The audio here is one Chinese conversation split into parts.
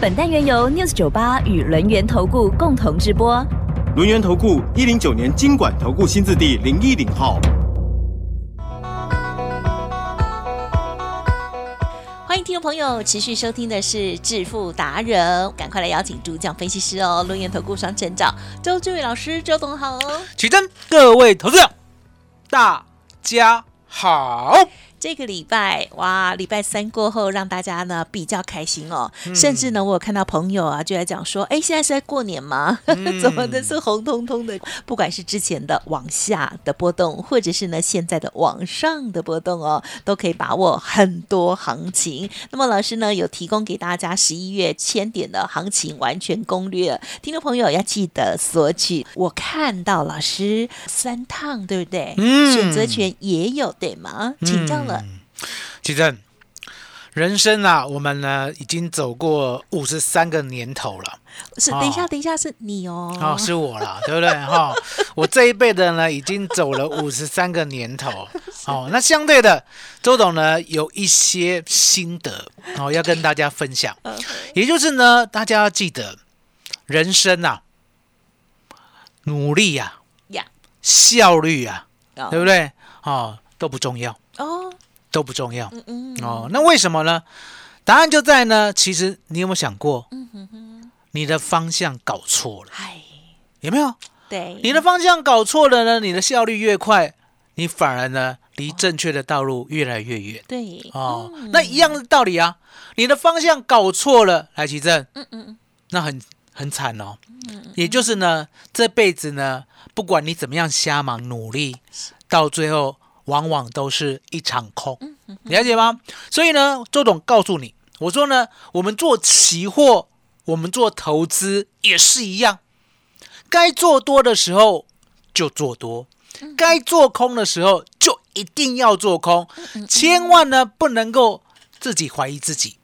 本单元由 News 九八与轮源投顾共同直播。轮源投顾一零九年经管投顾新字第零一零号。欢迎听众朋友持续收听的是致富达人，赶快来邀请主讲分析师哦，轮源投顾双成长周志伟老师，周董好哦。起真，各位投资者，大家好。这个礼拜哇，礼拜三过后，让大家呢比较开心哦。甚至呢，我有看到朋友啊，就在讲说，哎，现在是在过年吗？怎么的是红彤彤的？不管是之前的往下的波动，或者是呢现在的往上的波动哦，都可以把握很多行情。那么老师呢，有提供给大家十一月千点的行情完全攻略，听众朋友要记得索取。我看到老师三趟，对不对？嗯选择权也有对吗？请教了。其实，人生啊，我们呢已经走过五十三个年头了。是，哦等一下，等一下，是你哦。哦，是我了，对不对？哈、我这一辈的呢，已经走了五十三个年头。哦，那相对的，周董呢有一些心得哦，要跟大家分享。也就是呢，大家要记得，人生啊，努力呀、呀，效率啊，哦对不对？哦，都不重要，哦，都不重要。嗯嗯，哦，那为什么呢？答案就在呢，其实你有没有想过，嗯你的方向搞错了，哎，有没有？对，你的方向搞错了呢，你的效率越快，你反而呢离正确的道路越来越远。对，哦，嗯那一样的道理啊，你的方向搞错了，来奇正，嗯嗯嗯，那很很惨哦。也就是呢，这辈子呢，不管你怎么样瞎忙努力，到最后往往都是一场空，嗯了解吗？所以呢，周董告诉你，我说呢，我们做期货，我们做投资也是一样，该做多的时候就做多，该做空的时候就一定要做空，千万呢不能够自己怀疑自己，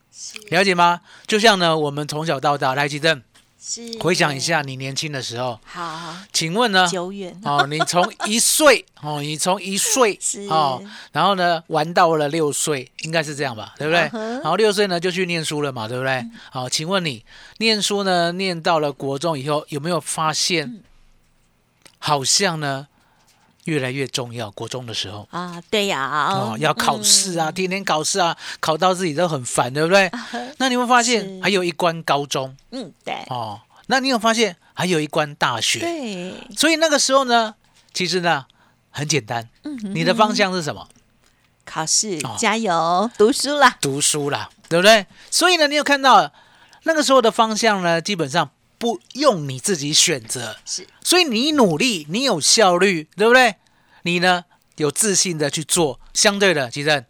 了解吗？就像呢，我们从小到大，来吉正。是。回想一，下你年轻的时候，好，请问呢？久远，哦，你从一岁 哦，你从一岁 哦，然后呢玩到了六岁，应该是这样吧，对不对？然后六岁呢就去念书了嘛，对不对？好，请问你念书呢，念到了国中以后，有没有发现，嗯。好像呢越来越重要？国中的时候。啊，对呀，哦，要考试啊，嗯，天天考试啊，考到自己都很烦，对不对？那你有没有发现还有一关高中嗯，对，哦？那你有发现还有一关大学？对，所以那个时候呢，其实呢很简单，你的方向是什么？考试哦加油，读书啦，读书啦，对不对？所以呢，你有看到那个时候的方向呢，基本上不用你自己选择，是所以你努力，你有效率，对不对？你呢有自信的去做，相对的，其实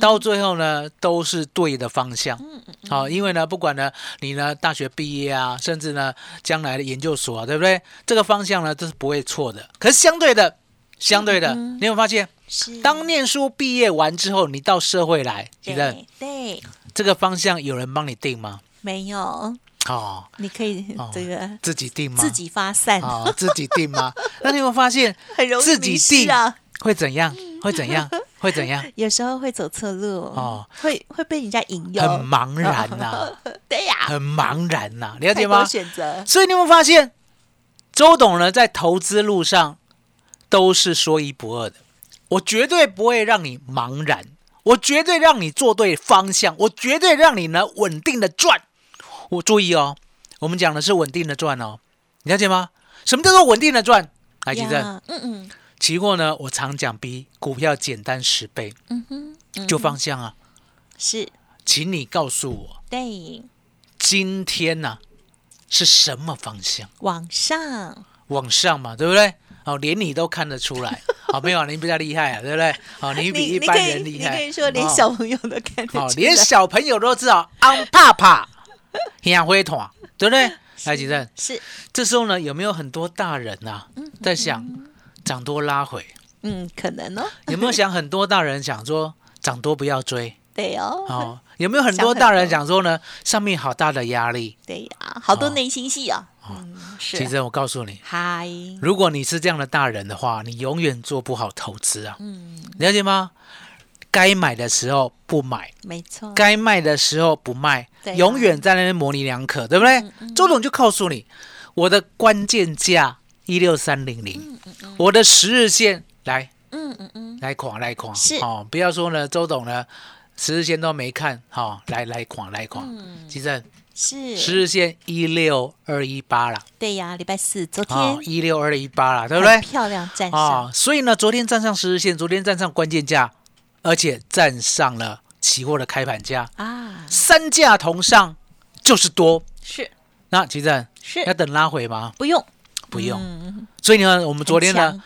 到最后呢都是对的方向。嗯嗯好、因为呢，不管呢你呢大学毕业啊，甚至呢将来的研究所啊，对不对？这个方向呢都是不会错的。可是相对的，相对的，你有没有发现？是，当念书毕业完之后，你到社会来，其实对对，这个方向有人帮你定吗？没有，哦，你可以哦这个自己定吗？自己发散，哦，自己定吗？那你有没有发现很容易自己定啊。会怎样？会怎样？会怎样？有时候会走错路哦，会会被人家引诱，很茫然呐、对呀，很茫然呐、了太多解吗？选择，所以你有没有发现，周董呢在投资路上都是说一不二的。我绝对不会让你茫然，我绝对让你做对方向，我绝对让你呢稳定的赚。我注意哦，我们讲的是稳定的赚哦，你了解吗？什么叫做稳定的赚？来，吉正，呀嗯嗯。期货呢，我常讲比股票简单十倍，嗯哼，嗯就方向啊，是。请你告诉我，对，今天呢、是什么方向？往上。往上嘛，对不对？哦，连你都看得出来，好、没有啊，你比较厉害啊，对不对？哦、你比一般人厉害。你可以说连哦。小朋友都看得出来，哦，连小朋友都知道安帕帕，香灰团，对不对？来，吉正，是，这时候呢，有没有很多大人呐、在想涨多拉回？嗯，可能哦，有没有想很多大人想说涨多不要追？对哦，哦，有没有很多大人想说呢？上面好大的压力。对呀，好多哦内心戏啊，嗯，是，其实我告诉你，嗨，如果你是这样的大人的话，你永远做不好投资啊，嗯，了解吗？该买的时候不买，没错，该卖的时候不卖，对啊。永远在那边模棱两可，对不对？周董就告诉你，我的关键价一六三零零，我的十日线来嗯嗯嗯，来狂来狂，是。哦，不要说呢，周董呢十日线都没看，好、来来狂来狂，嗯。其实是，十日线一六二一八了，对呀，礼拜四昨哦，天，一六二一八了，对不对？漂亮，站上，哦，所以呢，昨天站上十日线，昨天站上关键价，而且站上了期货的开盘价，啊，三价同上就是多。是。那其实要，等拉回吗？不用，不用。嗯，所以呢，我们昨天呢，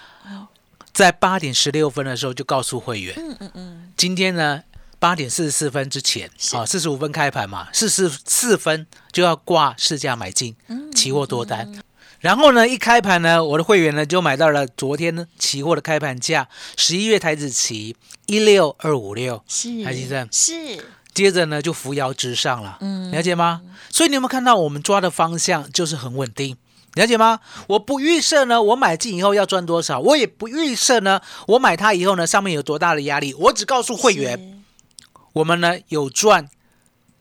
在八点十六分的时候就告诉会员，嗯嗯嗯，今天呢八点四十四分之前，啊，四十五分开盘嘛，四十四分就要挂市价买进，嗯期货多单。然后呢，一开盘呢，我的会员呢就买到了昨天呢期货的开盘价，十一月台子期一六二五六，是，台积电是，接着呢就扶摇直上了，嗯了解吗？所以你有没有看到我们抓的方向就是很稳定？了解吗？我不预设呢，我买进以后要赚多少，我也不预设呢，我买它以后呢，上面有多大的压力，我只告诉会员，我们呢有赚，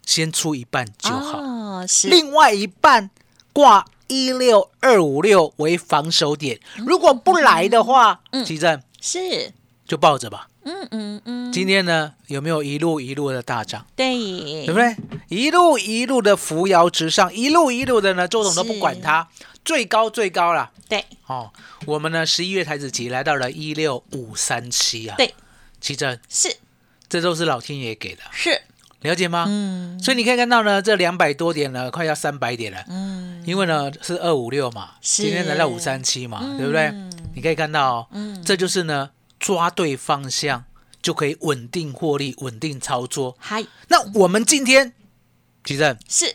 先出一半就好，哦，是，另外一半挂一六二五六为防守点，如果不来的话，嗯。奇正是，就抱着吧。嗯嗯嗯，今天呢有没有一路一路的大涨？对，对不对？一路一路的扶摇直上，一路一路的呢，周董都不管它，最高最高了。对。哦，我们呢十一月台子期来到了一六五三七啊。对，奇珍，是。这都是老天爷给的，是，了解吗？嗯所以你可以看到呢，这两百多点呢，快要三百点了。嗯，因为呢是二五六嘛，今天来到五三七嘛，嗯对不对？你可以看到、哦，嗯这就是呢抓对方向就可以稳定获利、稳定操作。嗨，那我们今天，奇正是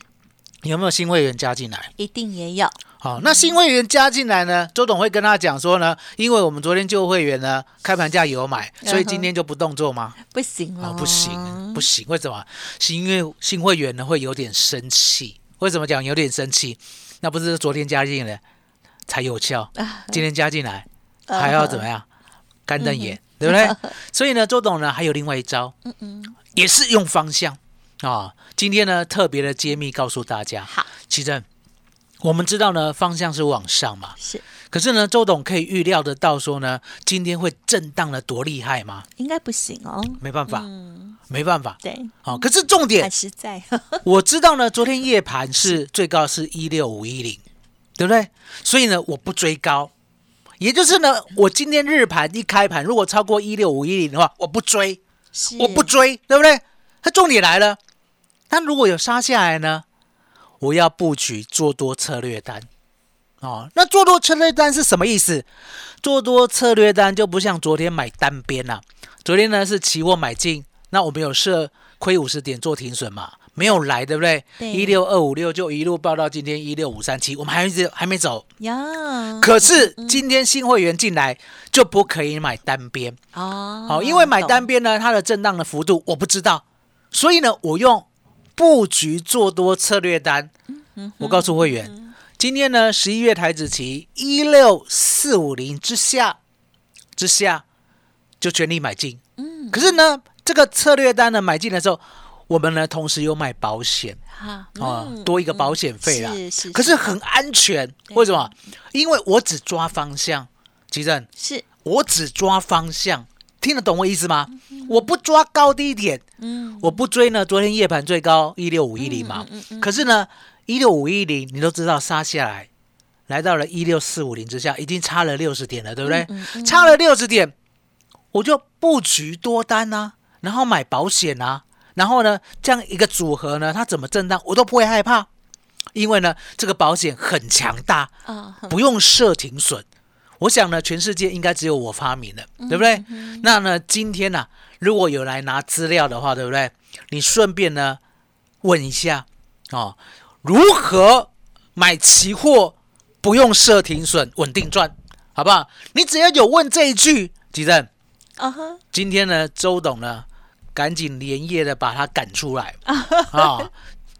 有没有新会员加进来？一定也有，好，那新会员加进来呢，周董会跟他讲说呢，因为我们昨天旧会员呢开盘价有买，所以今天就不动作吗？不行了，哦，不行，不行，为什么？是因为新会员呢会有点生气。为什么讲有点生气？那不是昨天加进来才有效，今天加进来还要怎么样？干瞪眼，对不对？所以呢，周董呢还有另外一招，嗯嗯，也是用方向啊。今天呢特别的揭秘告诉大家，好，奇正，我们知道呢方向是往上嘛，是。可是呢，周董可以预料得到说呢，今天会震荡的多厉害吗？应该不行哦，没办法，嗯，没办法。对，好、可是重点，实在，我知道呢，昨天夜盘是最高是一六五一零，对不对？所以呢，我不追高，也就是呢，我今天日盘一开盘，如果超过一六五一零的话，我不追，我不追，对不对？它重点来了，它如果有杀下来呢，我要布局做多策略单。哦，那做多策略单是什么意思？做多策略单就不像昨天买单边啦、昨天呢是期货买进，那我们有设亏五十点做停损嘛，没有来，对不对？对一六二五六就一路报到今天一六五三七，我们还是还没走。呀，可是今天新会员进来就不可以买单边，哦，好、因为买单边呢，它的震荡的幅度我不知道，所以呢，我用布局做多策略单。我告诉会员，今天呢，十一月台子期一六四五零之下，之下就全力买进。嗯，可是呢，这个策略单呢买进的时候，我们呢同时又买保险哈，哦，嗯多一个保险费啦。是是，可是很安全，为什么？因为我只抓方向，吉正，是，我只抓方向，听得懂我意思吗？我不抓高低点，嗯，我不追呢。昨天夜盘最高一六五一零嘛，可是呢，一六五一零你都知道杀下来，来到了一六四五零之下，已经差了六十点了，对不对？差了六十点，我就布局多单啊，然后买保险啊，然后呢，这样一个组合呢，它怎么震荡我都不会害怕，因为呢，这个保险很强大，啊，不用设停损。我想呢，全世界应该只有我发明的，对不对？那呢，今天呢、如果有来拿资料的话，对不对？你顺便呢问一下哦，如何买期货不用设停损，稳定赚，好不好？你只要有问这一句，吉正，啊哈，今天呢，周董呢，赶紧连夜的把他赶出来啊，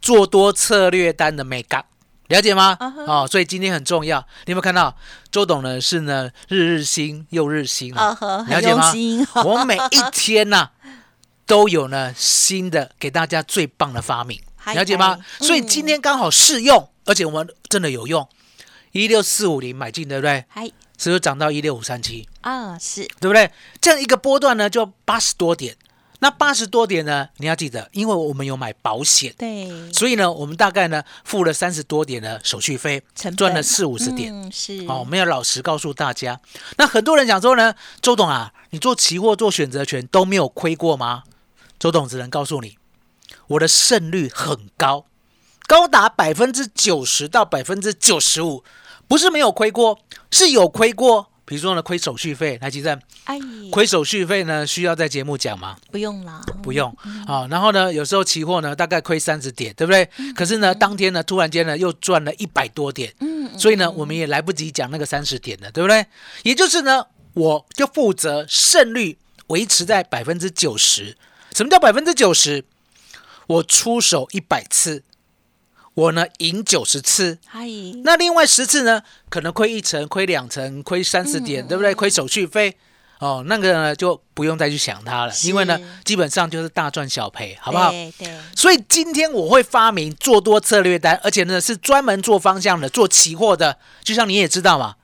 做多策略单的美感。了解吗？哦，所以今天很重要。你有没有看到周董呢？是呢，日日新又日新啊，了解吗？我每一天呢、都有呢新的给大家最棒的发明，嗨了解吗？嗨所以今天刚好试用，而且我们真的有用。一六四五零买进，对不对？嗨是不是涨到一六五三七？啊，是对不对？这样一个波段呢，就八十多点。那八十多点呢，你要记得，因为我们有买保险，对，所以呢，我们大概呢付了三十多点的手续费赚了四五十点。嗯，是好、我们要老实告诉大家。那很多人讲说呢，周董啊，你做期货、做选择权都没有亏过吗？周董只能告诉你，我的胜率很高，高达百分之九十到百分之九十五，不是没有亏过，是有亏过。比如说呢，亏手续费，来吉正，哎，亏手续费呢，需要在节目讲吗？不用啦，不用啊、然后呢，有时候期货呢大概亏三十点，对不对？可是呢，当天呢突然间呢又赚了一百多点，嗯，所以呢我们也来不及讲那个三十点的，对不对？也就是呢，我就负责胜率维持在百分之九十。什么叫百分之九十？我出手一百次，我呢赢九十次，嗨，那另外十次呢，可能亏一成、亏两成、亏三十点，对不对？亏手续费，哦，那个呢就不用再去想它了，因为呢，基本上就是大赚小赔，好不好？对对，所以今天我会发明做多策略单，而且呢是专门做方向的，做期货的，就像你也知道嘛，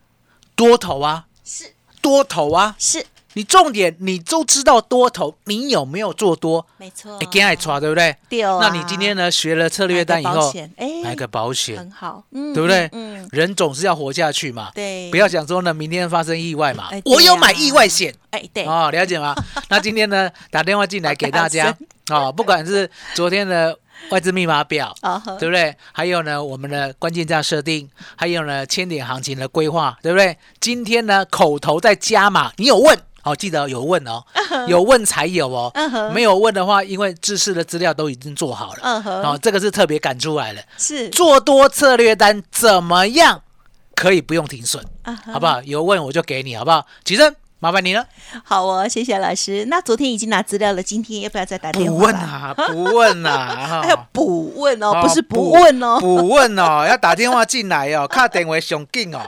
多头啊，是。多头啊，是，你重点你都知道多头，你有没有做多？没错，哎，跟爱抓对不对？对啊那你今天呢学了策略单以后买个保险，哎买个保险很，好，嗯，对不对？嗯，嗯人总是要活下去嘛，对，不要想说呢，明天发生意外嘛。哎啊我有买意外险哎，对，哦，了解吗？那今天呢，打电话进来给大家 哦，不管是昨天的外资密码表，对不对？还有呢，我们的关键价设定，还有呢，千点行情的规划，对不对？今天呢，口头在加码，你有问？哦，记得有问哦，有问才有哦没有问的话，因为知识的资料都已经做好了，嗯哼。哦，这个是特别赶出来的。是。做多策略单怎么样可以不用停损，好不好？有问我就给你，好不好？其实麻烦你了，好哦，谢谢老师。那昨天已经拿资料了，今天要不要再打电话不？问啊，不问啊，还要补问哦，哦不是不问哦。补问哦，要打电话进来哦，卡电话上紧哦。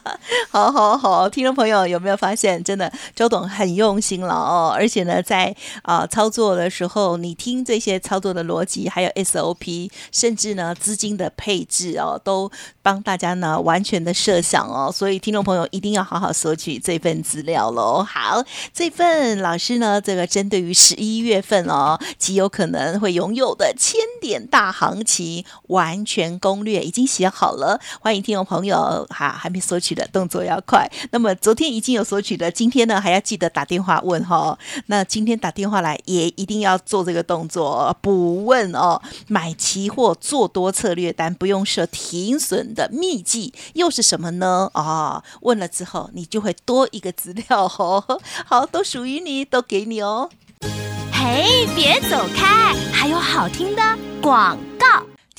好好好，听众朋友有没有发现，真的周董很用心了哦，而且呢，在啊、操作的时候，你听这些操作的逻辑，还有 SOP，甚至呢资金的配置哦，都帮大家呢完全的设想哦，所以听众朋友一定要好好索取这份资料喽。好，这份老师呢，这个针对于十一月份哦，极有可能会拥有的千点大行情完全攻略已经写好了，欢迎听众朋友哈还没索取的动作要快。那么昨天已经有索取的，今天呢还要记得打电话问哈、那今天打电话来也一定要做这个动作，补问哦，买期货做多策略单不用设停损的秘籍又是什么呢？哦，问了之后你就会多一个资料哦吼。好，都属于你，都给你哦。嘿，别走开，还有好听的广告。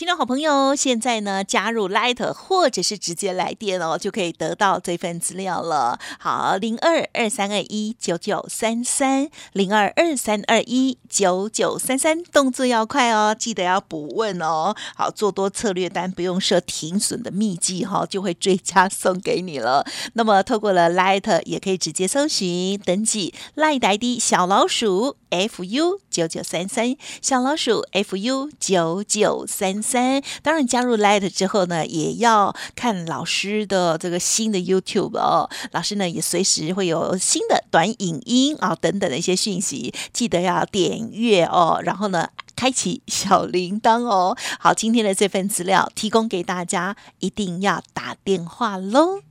听众好朋友，现在呢加入 Light 或者是直接来电哦，就可以得到这份资料了。好，零二二三二一九九三三，零二二三二一九九三三，动作要快哦，记得要补问哦。好，做多策略单不用设停损的秘籍哈、就会追加送给你了。那么透过了 Light 也可以直接搜寻登记 Light ID 小老鼠 fu 九九三三，小老鼠 fu 九九三三。当然加入 Light 之后呢，也要看老师的这个新的 YouTube 哦。老师呢也随时会有新的短影音啊、等等的一些讯息，记得要点阅哦。然后呢。开启小铃铛哦！好，今天的这份资料提供给大家，一定要打电话喽。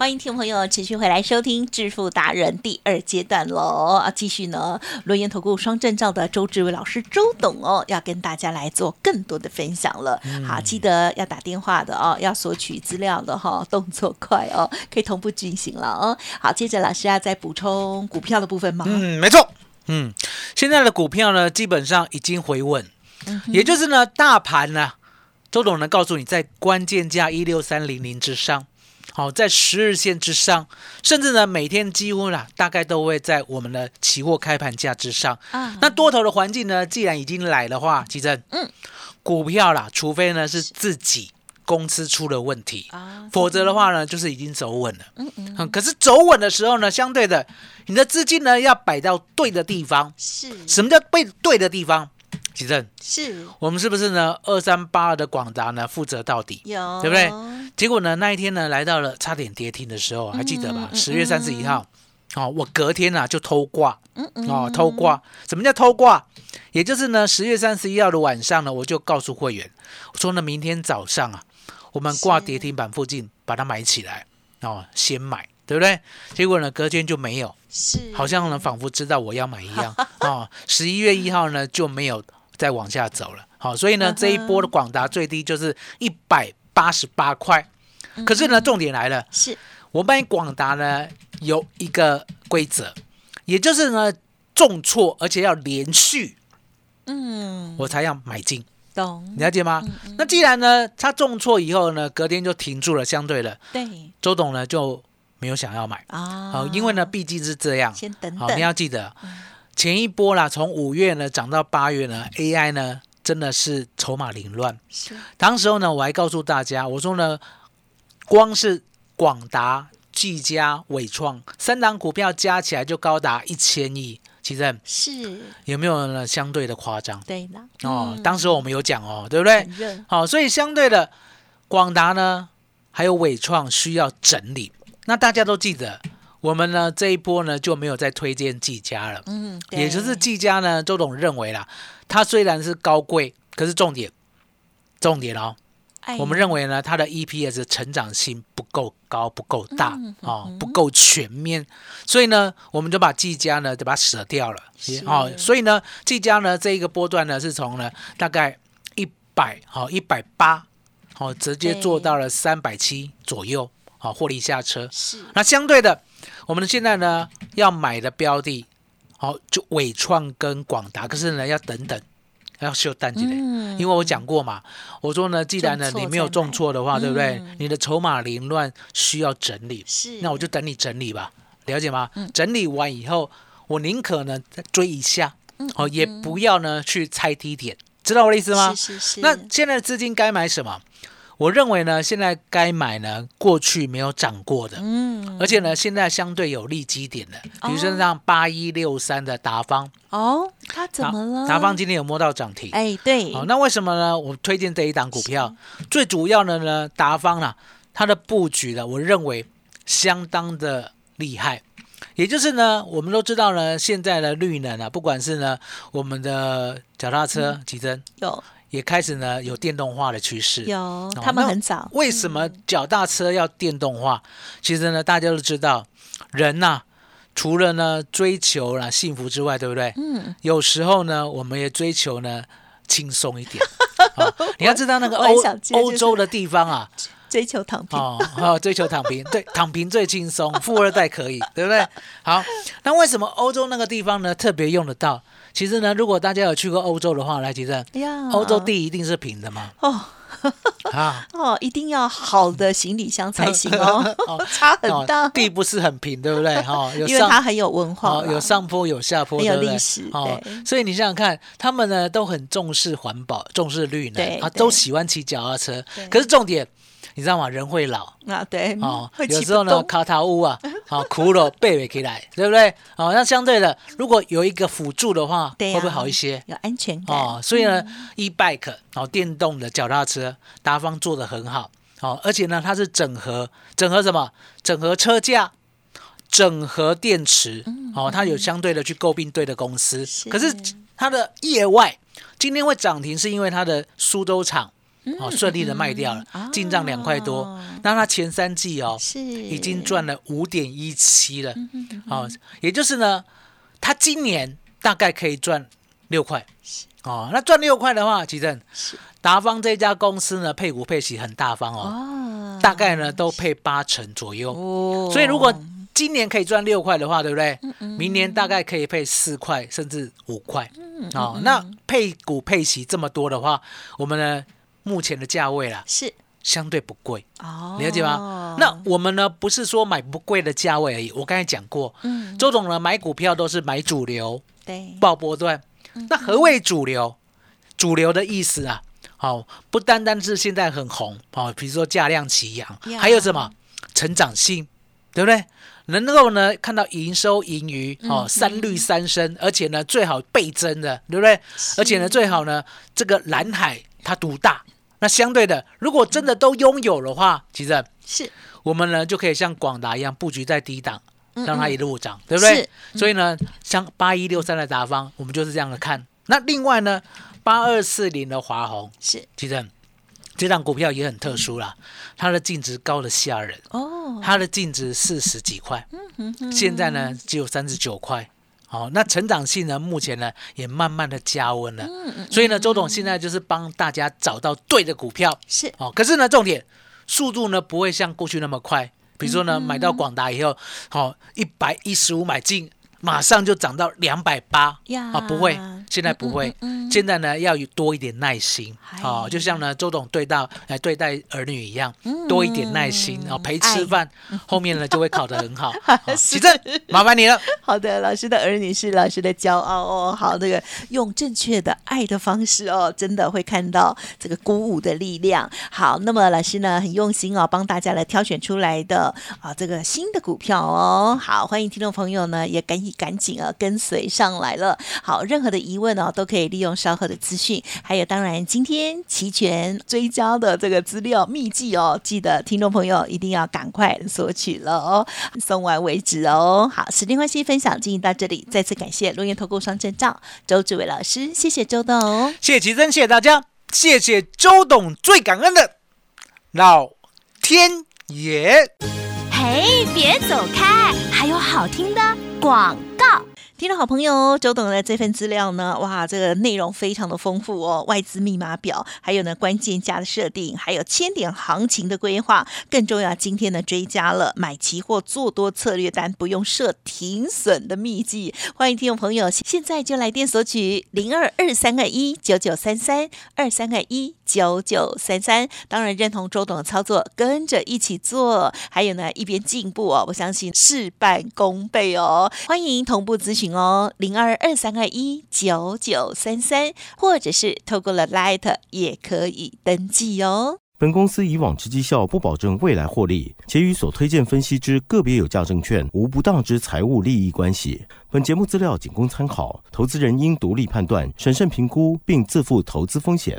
欢迎听众朋友持续回来收听《致富达人》第二阶段喽！啊，继续呢，轮研投顾双证照的周志伟老师周董哦，要跟大家来做更多的分享了。好，记得要打电话的哦，要索取资料的哈、动作快哦，可以同步进行了哦。好，接着老师要再补充股票的部分吗？嗯，没错。嗯，现在的股票呢，基本上已经回稳，也就是呢，大盘呢，周董能告诉你，在关键价一六三零零之上。好，在十日线之上，甚至呢，每天几乎啦，大概都会在我们的期货开盘价之上。啊那多头的环境呢，既然已经来的话，其实嗯，股票啦，除非呢是自己公司出了问题，啊否则的话呢，就是已经走稳了。嗯嗯，嗯，可是走稳的时候呢，相对的，你的资金呢要摆到对的地方。是什么叫对对的地方？其正，是我们是不是呢？二三八二的广达呢，负责到底，有对不对？结果呢，那一天呢，来到了差点跌停的时候，还记得吧？十月三十一号，哦，我隔天啊就偷挂，哦，偷挂。什么叫偷挂？也就是呢，十月三十一号的晚上呢，我就告诉会员，我说呢，明天早上啊，我们挂跌停板附近把它买起来，哦，先买，对不对？结果呢，隔天就没有，是好像呢仿佛知道我要买一样 哦。十一月一号呢就没有再往下走了，好，所以呢这一波的广达最低就是一百八十八块。可是呢，重点来了，是。我们广达呢有一个规则，也就是呢重挫而且要连续，嗯，我才要买进，懂。你了解吗？那既然呢它重挫以后呢，隔天就停住了，相对了，对。周董呢就没有想要买，啊，好，因为呢毕竟是这样，先等等，你要记得，前一波啦，从五月呢涨到八月呢，AI 呢真的是筹码凌乱。是当时候呢，我还告诉大家，我说呢，光是广达、技嘉、伟创三档股票加起来就高达一千亿，其实是，有没有呢？相对的夸张对的哦。嗯当时候我们有讲哦，对不对好、所以相对的，广达呢，还有伟创需要整理。那大家都记得，我们呢这一波呢就没有再推荐技嘉了。嗯，也就是对技嘉呢，周董认为啦，它虽然是高贵，可是重点，重点哦，哎我们认为呢，它的 EPS 成长性不够高，不够大嗯哦，不够全面，所以呢，我们就把技嘉呢就把它舍掉了。是。哦，所以呢，技嘉呢这一个波段呢是从呢大概一百好一百八，好直接做到了三百七左右，好获利下车。是。那相对的，我们现在呢要买的标的，好、就伟创跟广达，可是呢要等等，要休淡季嘞。嗯因为我讲过嘛，我说呢，既然呢你没有重挫的话，对不对嗯？你的筹码凌乱需要整理，是，那我就等你整理吧，了解吗？嗯整理完以后，我宁可呢再追一下，嗯哦，也不要呢去猜低点，知道我的意思吗？是是是，那现在的资金该买什么？我认为呢，现在该买呢，过去没有涨过的，嗯而且呢，现在相对有利基点的，比如说像八一六三的达方，哦，他怎么了？达方今天有摸到涨停。哎，对，好，那为什么呢？我推荐这一档股票，最主要的呢，达方啊，它的布局呢，我认为相当的厉害。也就是呢，我们都知道呢，现在的绿能啊，不管是呢我们的脚踏车、嗯急增，有也开始呢有电动化的趋势。有，哦他们很早，为什么脚踏车要电动化？其实呢，大家都知道，人呐、除了呢追求了幸福之外，对不对？嗯，有时候呢，我们也追求呢轻松一点。啊 你要知道那个欧就是欧洲的地方啊，追求躺平，哦，哦，追求躺平，对，躺平最轻松，富二代可以，对不对？好，那为什么欧洲那个地方呢特别用得到？其实呢，如果大家有去过欧洲的话，来，其实欧洲地一定是平的嘛，哦。啊，哦，一定要好的行李箱才行哦，差很大，哦，地不是很平，对不对？哈、有因为它很有文化哦，有上坡有下坡，很有历史哦对，所以你想想看，他们呢都很重视环保，重视绿能，啊，都喜欢骑脚踏车。可是重点，你知道吗？人会老。啊，对，哦，有时候呢，卡塔乌啊，啊，骷髅背不起来，对不对？哦，那相对的，如果有一个辅助的话，会不会好一些？有安全感哦，所以呢，e-bike 哦，电动的脚踏车，达方做的很好，哦，而且呢，它是整合整合什么？整合车架，整合电池，哦，它有相对的去购并对的公司，是可是它的业外今天会涨停，是因为它的苏州厂哦，顺利的卖掉了嗯，进账两块多哦。那他前三季哦，是已经赚了五点一七了，嗯哦，也就是呢，他今年大概可以赚六块。哦，那赚六块的话，其实达方这家公司呢，配股配息很大方哦，哦，大概呢都配八成左右。哦所以如果今年可以赚六块的话，对不对？明年大概可以配四块甚至五块。哦，那配股配息这么多的话，我们呢目前的价位啦，是相对不贵，哦，了解吗？那我们呢不是说买不贵的价位而已，我刚才讲过，嗯周总呢买股票都是买主流，对报波段。嗯那何谓主流？主流的意思啊，好、不单单是现在很红，好、比如说价量齐扬呀，还有什么成长性，对不对？能够呢看到营收盈余嗯哦，三率三升，而且呢最好倍增的，对不对？而且呢最好呢这个蓝海它独大。那相对的，如果真的都拥有的话，其实是我们呢就可以像广达一样布局在低档，嗯让它一路涨，对不对是？所以呢，像八一六三的达方，我们就是这样的看。那另外呢，八二四零的华虹，是其实这档股票也很特殊啦，它的净值高的吓人，哦，它的净值四十几块，现在呢只有三十九块。好、那成长性呢，目前呢也慢慢的加温了，所以呢，周董现在就是帮大家找到对的股票，是。哦，可是呢，重点速度呢不会像过去那么快。比如说呢，买到广达以后，好一百一十五买进，马上就涨到两百八呀啊，不会，现在不会，嗯嗯嗯现在呢要有多一点耐心啊哦，就像呢周董对到来对待儿女一样，多一点耐心哦，陪吃饭，后面呢就会考得很好。好奇正，麻烦你了。好的，老师的儿女是老师的骄傲哦。好，这个用正确的爱的方式哦，真的会看到这个鼓舞的力量。好，那么老师呢很用心哦，帮大家来挑选出来的啊这个新的股票哦。好，欢迎听众朋友呢也赶紧赶紧啊跟随上来了。好，任何的疑问哦都可以利用稍后的资讯，还有当然今天齐全追加的这个资料秘籍哦，记得听众朋友一定要赶快索取了哦，送完为止哦。好，时间关系，分享进行到这里，再次感谢龙岩投顾双证照周志伟老师，谢谢周董。谢谢奇珍，谢谢大家，谢谢周董，最感恩的老天爷。嘿，别走开，还有好听的广告。听众好朋友，周董的这份资料呢，哇，这个内容非常的丰富哦，外资密码表，还有呢关键价的设定，还有千点行情的规划，更重要，今天呢追加了买期货做多策略单不用设停损的秘籍，欢迎听众朋友现在就来电索取零二二三二一九九三三二三二一九九三三，当然认同周董的操作，跟着一起做，还有呢一边进步哦，我相信事半功倍哦，欢迎同步咨询哦，零二二三二一九九三三，或者是透过了 Light 也可以登记哦。本公司以往之绩效不保证未来获利，且与所推荐分析之个别有价证券无不当之财务利益关系。本节目资料仅供参考，投资人应独立判断、审慎评估，并自负投资风险。